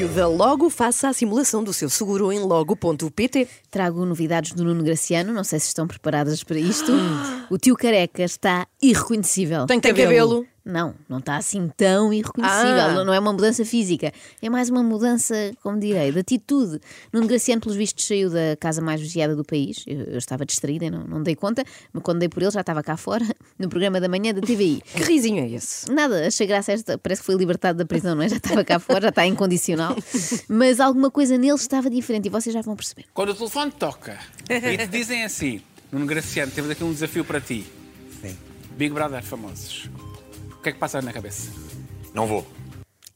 Apoio da Logo, faça a simulação do seu seguro em logo.pt. Trago novidades do Nuno Graciano, não sei se estão preparadas para isto. O tio careca está irreconhecível. Tem cabelo. Não, não está assim tão irreconhecível. Ah. Não- é uma mudança física. É mais uma mudança, como direi, de atitude. Nuno Graciano, pelos vistos, saiu da casa mais vigiada do país. Eu, eu estava distraída, e não, não dei conta. Mas quando dei por ele, já estava cá fora, no programa da manhã da TVI. Que risinho é esse? Nada, achei graça esta. Parece que foi libertado da prisão, não é? Já estava cá fora, já está incondicional. Mas alguma coisa nele estava diferente e vocês já vão perceber. Quando o telefone toca e te dizem assim, Nuno Graciano, temos aqui um desafio para ti. Sim. Big Brother famosos. O que é que passa na cabeça? Não vou.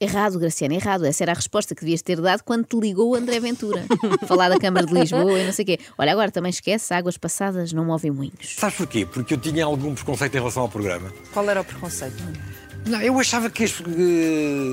Errado, Graciano, errado. Essa era a resposta que devias ter dado quando te ligou o André Ventura. Falar da Câmara de Lisboa e não sei o quê. Olha, agora também esquece, águas passadas não movem moinhos. Sabes porquê? Porque eu tinha algum preconceito em relação ao programa. Qual era o preconceito? Não, eu achava que. as-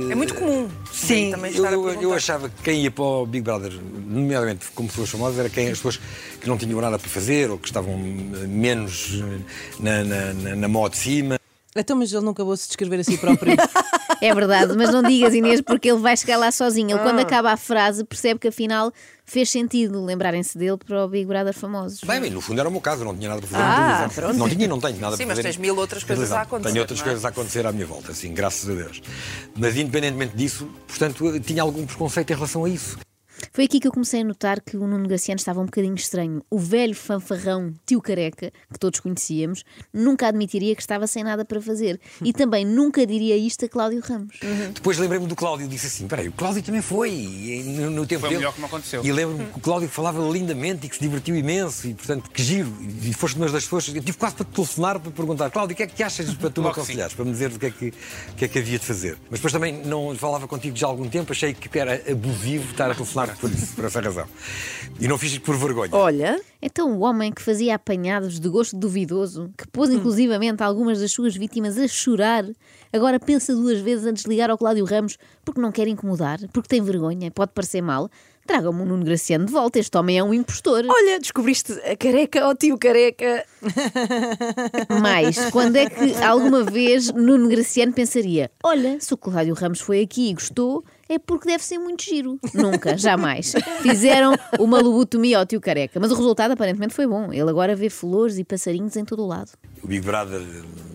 É muito comum. Sim, Também eu, estar eu- achava que quem ia para o Big Brother, nomeadamente como pessoas famosas, era quem as pessoas que não tinham nada para fazer ou que estavam eh, menos eh, na, na, na, na mó de cima. Então, mas ele não acabou de se descrever a si próprio. É verdade, mas não digas, Inês, porque ele vai chegar lá sozinho. Ele, quando Ah. acaba a frase, percebe que afinal fez sentido lembrarem-se dele para o Big Brother famosos. Bem, bem, no fundo era o meu caso, eu não tinha nada para fazer Ah, pronto. Não tinha e não tenho nada Sim, para mas fazer. tens mil outras coisas televisão. a acontecer, Tenho outras é? coisas a acontecer à minha volta, sim, graças a Deus. Mas independentemente disso, portanto, tinha algum preconceito em relação a isso. Foi aqui que eu comecei a notar que o Nuno Graciano estava um bocadinho estranho. O velho fanfarrão tio careca, que todos conhecíamos, nunca admitiria que estava sem nada para fazer. E também nunca diria isto a Cláudio Ramos. Depois lembrei-me do Cláudio e disse assim: peraí, o Cláudio também foi e no, no tempo Foi o dele. melhor que me aconteceu. E lembro-me que o Cláudio falava lindamente e que se divertiu imenso e, portanto, que giro. E foste uma das pessoas. Eu tive quase para te telefonar para perguntar: Cláudio, o que é que achas para tu me aconselhares? Para me dizer o que, é que, que é que havia de fazer. Mas depois também não falava contigo já há algum tempo, achei que era abusivo estar a telefonar por, isso, por essa razão. E não fiz por vergonha. Olha, Então, o homem que fazia apanhados de gosto duvidoso, que pôs inclusivamente algumas das suas vítimas a chorar, agora pensa duas vezes antes de ligar ao Cláudio Ramos porque não quer incomodar, porque tem vergonha, pode parecer mal. Traga-me o Nuno Graciano de volta, este homem é um impostor. olha, descobriste a careca, ó tio careca. Mas, quando é que alguma vez Nuno Graciano pensaria: olha, se o Cláudio Ramos foi aqui e gostou, é porque deve ser muito giro. Nunca, jamais. Fizeram uma lobotomia ao tio careca, mas o resultado aparentemente foi bom. Ele agora vê flores e passarinhos em todo o lado. O Big Brother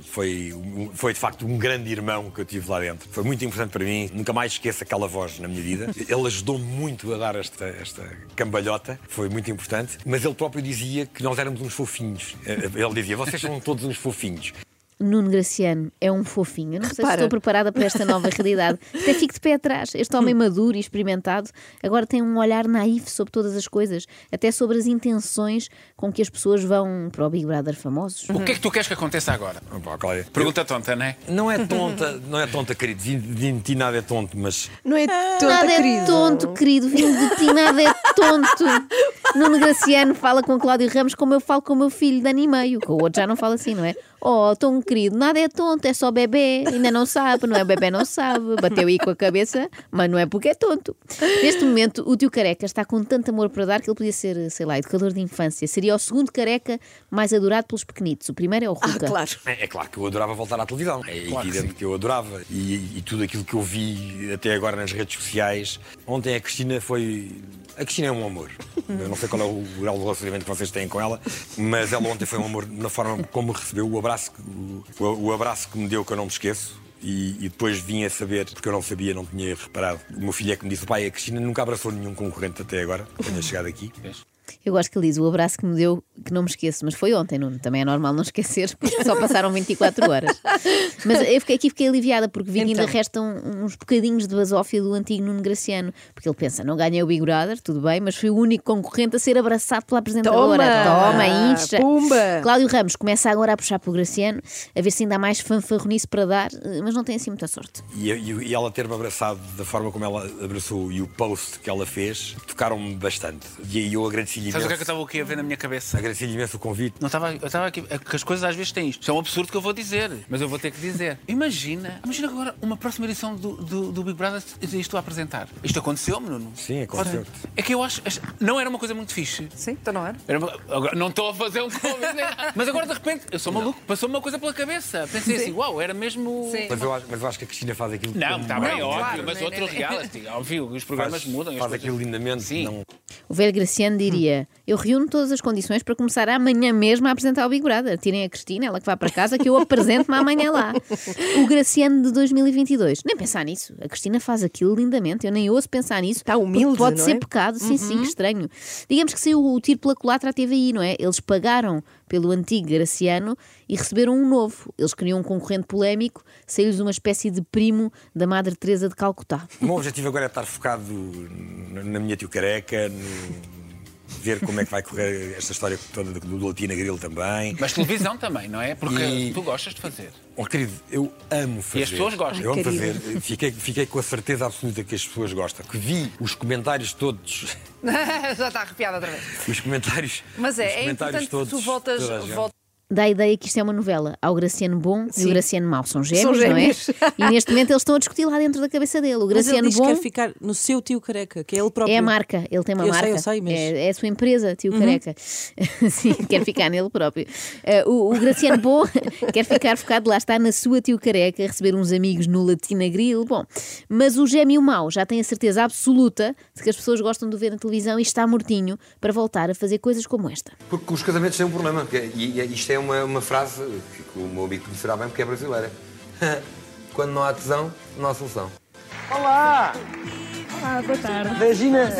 foi, foi de facto um grande irmão que eu tive lá dentro. Foi muito importante para mim. Nunca mais esqueço aquela voz na minha vida. Ele ajudou-me muito a dar esta, esta cambalhota. Foi muito importante. Mas ele próprio dizia que nós éramos uns fofinhos. Ele dizia: vocês são todos uns fofinhos. Nuno Graciano é um fofinho. Eu não sei se Repara. estou preparada para esta nova realidade. Até fico de pé atrás. Este homem maduro e experimentado agora tem um olhar naif sobre todas as coisas, até sobre as intenções com que as pessoas vão para o Big Brother famosos. O que é que tu queres que aconteça agora? Opa, Cláudia, Pergunta tonta, não é? Não é tonta, não é tonta, querido. De, de ti nada é tonto, mas Não é tonta, Nada é querido. tonto, querido. Vindo de ti, nada é tonto. Nuno Graciano fala com Cláudio Ramos como eu falo com o meu filho de ano e meio. Com o outro já não fala assim, não é? Oh, tão querido, nada é tonto, é só bebê. Ainda não sabe, não é? O bebê não sabe. Bateu aí com a cabeça, mas não é porque é tonto. Neste momento, o tio careca está com tanto amor para dar que ele podia ser, sei lá, educador de infância. Seria o segundo careca mais adorado pelos pequenitos. O primeiro é o Ah, Ruca. claro. É, é claro que eu adorava voltar à televisão. É Claro que evidente que, eu adorava. E, e tudo aquilo que eu vi até agora nas redes sociais. Ontem a Cristina foi. A Cristina é um amor. Eu não sei qual é o grau de relacionamento que vocês têm com ela, mas ela ontem foi um amor na forma como recebeu, o abraço, o, o abraço que me deu que eu não me esqueço. E, e depois vim a saber, porque eu não sabia, não tinha reparado. O meu filho é que me disse: pai, a Cristina nunca abraçou nenhum concorrente até agora, que tenha chegado aqui. Eu gosto que ele diz o abraço que me deu, que não me esqueço, mas foi ontem, Nuno. Também é normal não esquecer, porque só passaram 24 horas. Mas eu fiquei, aqui fiquei aliviada, porque vi que ainda Então. restam uns bocadinhos de basófia do antigo Nuno Graciano. Porque ele pensa, não ganhei o Big Brother, tudo bem, mas fui o único concorrente a ser abraçado pela apresentadora. Toma! Toma, incha. Pumba! Cláudio Ramos começa agora a puxar para o Graciano, a ver se ainda há mais fanfarronice para dar, eh, mas não tem assim muita sorte. E, e- e ela ter-me abraçado da forma como ela abraçou e o post que ela fez tocaram-me bastante. E aí eu agradeci-lhe Sabes o que é que eu imenso. estava aqui a ver na minha cabeça? Agradeci-lhe imenso o convite. Não estava, eu estava aqui. É que as coisas às vezes têm isto. Isto é um absurdo que eu vou dizer, mas eu vou ter que dizer. Imagina, imagina agora uma próxima edição do, do, do Big Brother e estou a apresentar. Isto aconteceu-me, Nuno? Sim, aconteceu. É que eu acho. Não era uma coisa muito fixe. Sim, então não era. Era uma- agora, não estou a fazer um convite, né? Mas agora de repente, eu sou maluco, passou-me uma coisa pela cabeça. Pensei assim, uau, era mesmo. Sim. Mas eu, acho, mas eu acho que a Cristina faz aquilo Não, está bem, Não, óbvio, claro, mas nem- outro nem- reality. Óbvio, os programas faz, mudam. faz coisas- aquilo lindamente. Sim. Não, O velho Graciano diria: Eu reúno todas as condições para começar amanhã mesmo a apresentar o Big Brother. Tirem a Cristina, ela que vai para casa, que eu apresento-me amanhã lá. O Graciano de 2022. Nem pensar nisso. A Cristina faz aquilo lindamente. Eu nem ouço pensar nisso. Está humilde, Pode ser é? pecado. Sim, sim, que estranho. Digamos que saiu o tiro pela culatra à TVI, não é? Eles pagaram pelo antigo Graciano e receberam um novo. Eles queriam um concorrente polémico, saiu-lhes uma espécie de primo da Madre Teresa de Calcutá. O meu objetivo agora é estar focado na minha tio careca, no- ver como é que vai correr esta história toda do, do Latina Grill também. Mas televisão também, não é? Porque E- tu gostas de fazer. Oh, querido, eu amo fazer. E as pessoas gostam. Eu amo fazer. Fiquei, fiquei com a certeza absoluta que as pessoas gostam. Que vi os comentários todos. Já está arrepiada outra vez. Os comentários. Mas os é, é comentários importante que tu todos, voltas. Dá a ideia que isto é uma novela. Há o Graciano bom e Sim. o Graciano mau. São gêmeos, São gêmeos. não é? E neste momento eles estão a discutir lá dentro da cabeça dele. O Mas ele Graciano diz que bom quer ficar no seu tio careca, que é ele próprio. é a marca. Ele tem uma Eu sei, marca. eu sei, mas- Uhum. é, é a sua empresa, tio Careca. Sim, quer ficar nele próprio. Eh, o, o Graciano bom quer ficar focado lá está na sua tio Careca, receber uns amigos no Latina Grill. Bom, mas o gêmeo mau já tem a certeza absoluta de que as pessoas gostam de o ver na televisão e está mortinho para voltar a fazer coisas como esta. Porque os casamentos têm um problema. porque- E, e isto é uma, uma frase que o meu amigo conhecerá bem porque é brasileira. Quando não há tesão, não há solução. Olá! Olá, boa tarde. Regina,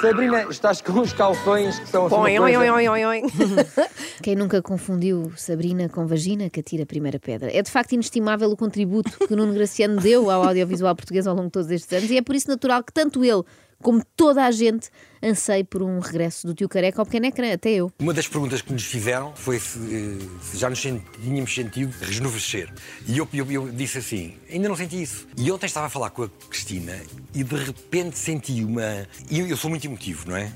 Sabrina, estás com os calções que são assim Oi, oi, oi, oi, oi, oi. Quem nunca confundiu Sabrina com vagina que atira a primeira pedra? É de facto inestimável o contributo que o Nuno Graciano deu ao audiovisual português ao longo de todos estes anos e é por isso natural que tanto ele como toda a gente anseie por um regresso do tio Careca ao pequeno ecrã, até eu. Uma das perguntas que nos fizeram foi se, eh, se já nos tínhamos sentido rejuvenescer. E eu, eu- eu disse assim: ainda não senti isso. E ontem estava a falar com a Cristina e de repente senti uma. E eu, eu sou muito emotivo, não é?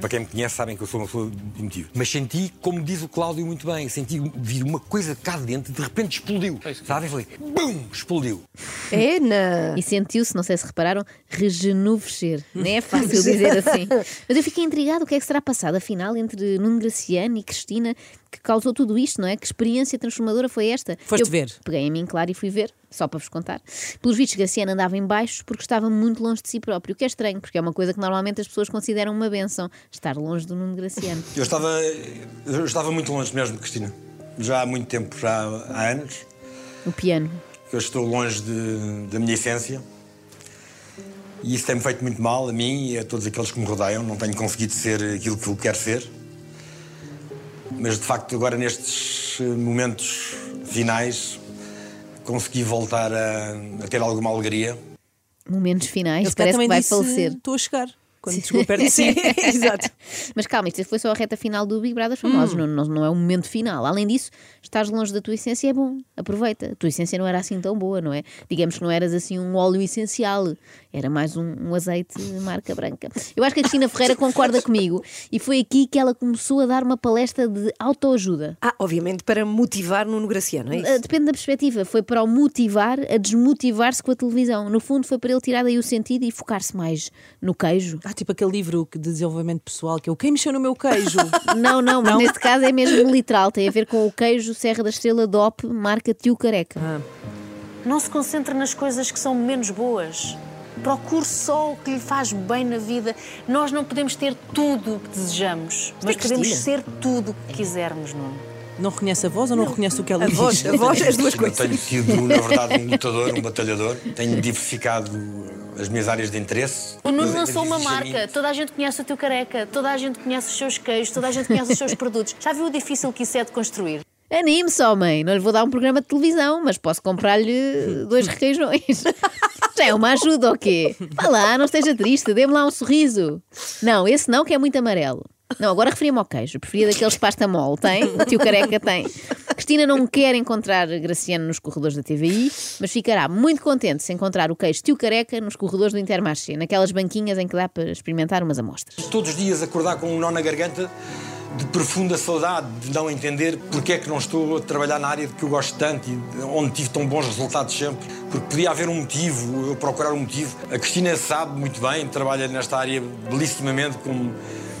Para quem me conhece, sabem que eu sou uma pessoa emotiva. Mas senti, como diz o Cláudio muito bem, senti vir uma coisa cá de dentro, de repente explodiu. Sabe? E falei: BUM! Explodiu. É, na... E sentiu-se, não sei se repararam, rejuvenescer. Nem é fácil dizer assim. Mas eu fiquei intrigado o que é que será passado, afinal, entre Nuno Graciano e Cristina, que causou tudo isto, não é? Que experiência transformadora foi esta? Foste eu ver? Peguei em mim, claro, e fui ver, só para vos contar. Pelos vistos, Graciano andava em baixos porque estava muito longe de si próprio, o que é estranho, porque é uma coisa que normalmente as pessoas consideram uma benção, estar longe do Nuno Graciano. Eu estava, eu estava muito longe mesmo Cristina. Já há muito tempo, já há anos. O piano. Eu estou longe de- da minha essência. E isso tem-me feito muito mal a mim e a todos aqueles que me rodeiam. Não tenho conseguido ser aquilo que eu quero ser. Mas de facto, agora nestes momentos finais, consegui voltar a, a ter alguma alegria. Momentos finais, Ele parece que também vai disse, falecer. Estou a chegar. Quando chegou perto de si. Exato. Mas calma, isto foi só a reta final do Big Brother Famosos, Hum. não, não, é o momento final. Além disso, estás longe da tua essência é bom, aproveita. A tua essência não era assim tão boa, não é? Digamos que não eras assim um óleo essencial, era mais um, um azeite marca branca. Eu acho que a Cristina Ferreira concorda comigo e foi aqui que ela começou a dar uma palestra de autoajuda. Ah, obviamente para motivar Nuno Graciano, é Ah, isso? Depende da perspectiva. Foi para o motivar a desmotivar-se com a televisão. No fundo, foi para ele tirar daí o sentido e focar-se mais no queijo. Ah, tipo aquele livro de desenvolvimento pessoal que é o Quem mexeu no meu queijo? Não, não, mas neste caso é mesmo literal. Tem a ver com o queijo Serra da Estrela DOP, marca Tio Careca. Não se concentre nas coisas que são menos boas. Procure só o que lhe faz bem na vida. Nós não podemos ter tudo o que desejamos, mas é podemos ser tudo o que quisermos, Nuno. Não reconhece a voz ou não, reconhece o que ela A diz? voz, a voz, as duas Eu coisas. tenho sido, na verdade, um lutador, um batalhador. Tenho diversificado as minhas áreas de interesse. O Nuno é lançou uma a marca, toda a gente conhece o teu careca, toda a gente conhece os seus queijos, toda a gente conhece os seus produtos. Já viu o difícil que isso é de construir? Anime-se, homem. Não lhe vou dar um programa de televisão, mas posso comprar-lhe dois requeijões. Já é uma ajuda, ou quê? Vá lá, não esteja triste, dê-me lá um sorriso. Não, esse não, que é muito amarelo. Não, agora referia-me ao queijo. Preferia daqueles pasta mole. Tem? Tio Careca tem. Cristina não quer encontrar Graciano nos corredores da TVI, mas ficará muito contente se encontrar o queijo tio Careca nos corredores do Intermarché, naquelas banquinhas em que dá para experimentar umas amostras. Todos os dias acordar com um nó na garganta de profunda saudade, de não entender porque é que não estou a trabalhar na área de que eu gosto tanto e onde tive tão bons resultados sempre. Porque podia haver um motivo, eu procurar um motivo. A Cristina sabe muito bem, trabalha nesta área belíssimamente, como,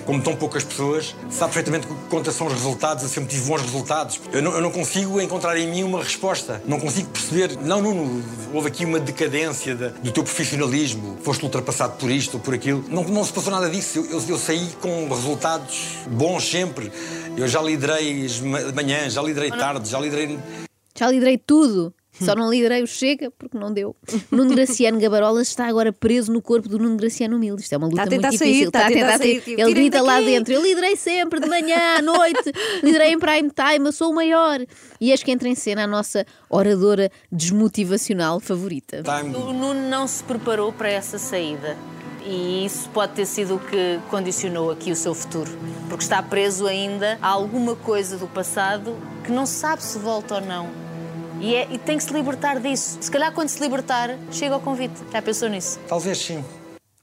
como tão poucas pessoas. Sabe perfeitamente que conta são os resultados, eu sempre tive bons resultados. Eu não, eu não consigo encontrar em mim uma resposta. Não consigo perceber, não, Nuno, houve aqui uma decadência da- do teu profissionalismo, foste ultrapassado por isto ou por aquilo. Não, não se passou nada disso. Eu, eu- eu saí com resultados bons sempre. Eu já liderei as ma- manhãs, já liderei tarde, já liderei. Já liderei tudo. Só não liderei o Chega porque não deu. Nuno Graciano Gabarolas está agora preso no corpo do Nuno Graciano Humilde. Isto é uma luta Está a tentar muito sair, difícil. está a tentar sair. Ele Tirem-me grita lá daqui. dentro: Eu liderei sempre, de manhã, à noite, liderei em prime time, eu sou o maior. E eis que entra em cena a nossa oradora desmotivacional favorita. Time. O Nuno não se preparou para essa saída. E isso pode ter sido o que condicionou aqui o seu futuro. Porque está preso ainda a alguma coisa do passado que não se sabe se volta ou não. E, é- e tem que se libertar disso. Se calhar, quando se libertar, chega ao convite. Já pensou nisso? Talvez sim.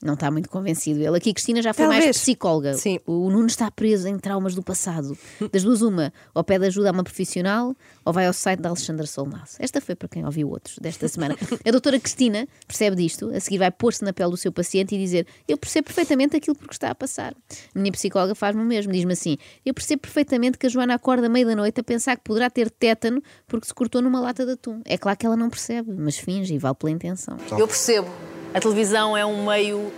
Não está muito convencido. Ele aqui, Cristina, já foi mais Talvez. psicóloga. Sim. O Nuno está preso em traumas do passado. Das duas, uma, ou pede ajuda a uma profissional ou vai ao site da Alexandra Solnaz. Esta foi para quem ouviu outros desta semana. A doutora Cristina percebe disto, a seguir vai pôr-se na pele do seu paciente e dizer: Eu percebo perfeitamente aquilo por que está a passar. A minha psicóloga faz-me o mesmo, diz-me assim: Eu percebo perfeitamente que a Joana acorda à meia da noite a pensar que poderá ter tétano porque se cortou numa lata de atum. É claro que ela não percebe, mas finge e vale pela intenção. Eu percebo. A televisão é um meio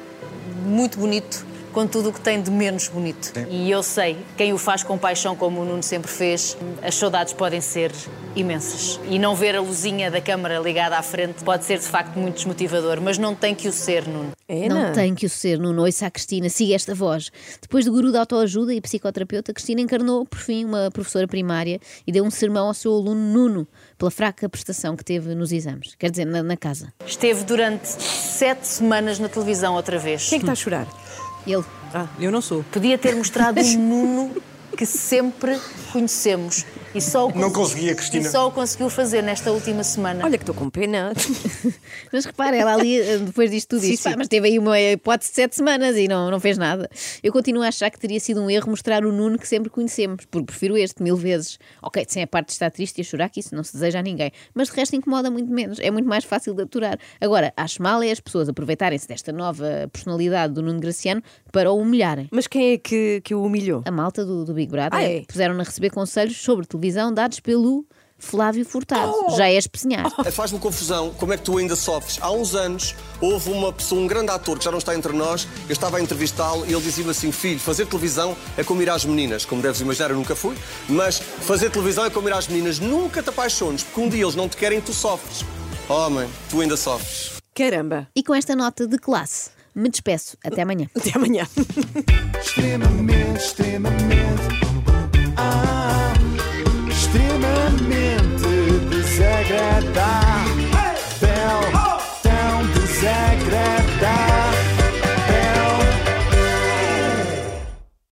muito bonito, com tudo o que tem de menos bonito. E eu sei, quem o faz com paixão, como o Nuno sempre fez, as saudades podem ser imensas. E não ver a luzinha da câmara ligada à frente pode ser de facto muito desmotivador, mas não tem que o ser, Nuno. É, Não tem que o ser, Nuno. Ouça a Cristina, siga esta voz. Depois do guru da autoajuda e psicoterapeuta, Cristina encarnou, por fim, uma professora primária e deu um sermão ao seu aluno Nuno pela fraca prestação que teve nos exames. Quer dizer, na, na casa. Esteve durante sete semanas na televisão outra vez. Quem é que está a chorar? Ele. Ah, eu não sou. Podia ter mostrado um Nuno que sempre conhecemos. E só o Não cons- conseguia, Cristina. E só o conseguiu fazer nesta última semana. Olha que estou com pena. Mas repara, ela ali, eh, depois disto tudo, Sim, diz: sim. "Pá, mas teve aí uma hipótese de sete semanas e não, não fez nada. Eu continuo a achar que teria sido um erro mostrar o Nuno que sempre conhecemos, porque prefiro este mil vezes. Ok, sem a parte de estar triste e a chorar, que isso não se deseja a ninguém, mas de resto incomoda muito menos, é muito mais fácil de aturar. Agora, acho mal é as pessoas aproveitarem-se desta nova personalidade do Nuno Graciano para o humilharem. Mas quem é que, que o humilhou? A malta do, do Big Brother Ah, é? puseram-na a receber conselhos sobre televisão dados pelo Flávio Furtado. Oh! Já é espesinhar. Faz-me confusão como é que tu ainda sofres. Há uns anos houve uma pessoa, um grande ator que já não está entre nós, eu estava a entrevistá-lo e ele dizia-me assim: Filho, fazer televisão é como ir às meninas. Como deves imaginar, eu nunca fui, mas fazer televisão é como ir às meninas. Nunca te apaixones, porque um dia eles não te querem, tu sofres. Homem, tu ainda sofres. Caramba. E com esta nota de classe, me despeço. Até amanhã. Até amanhã. extremamente, extremamente, secreta.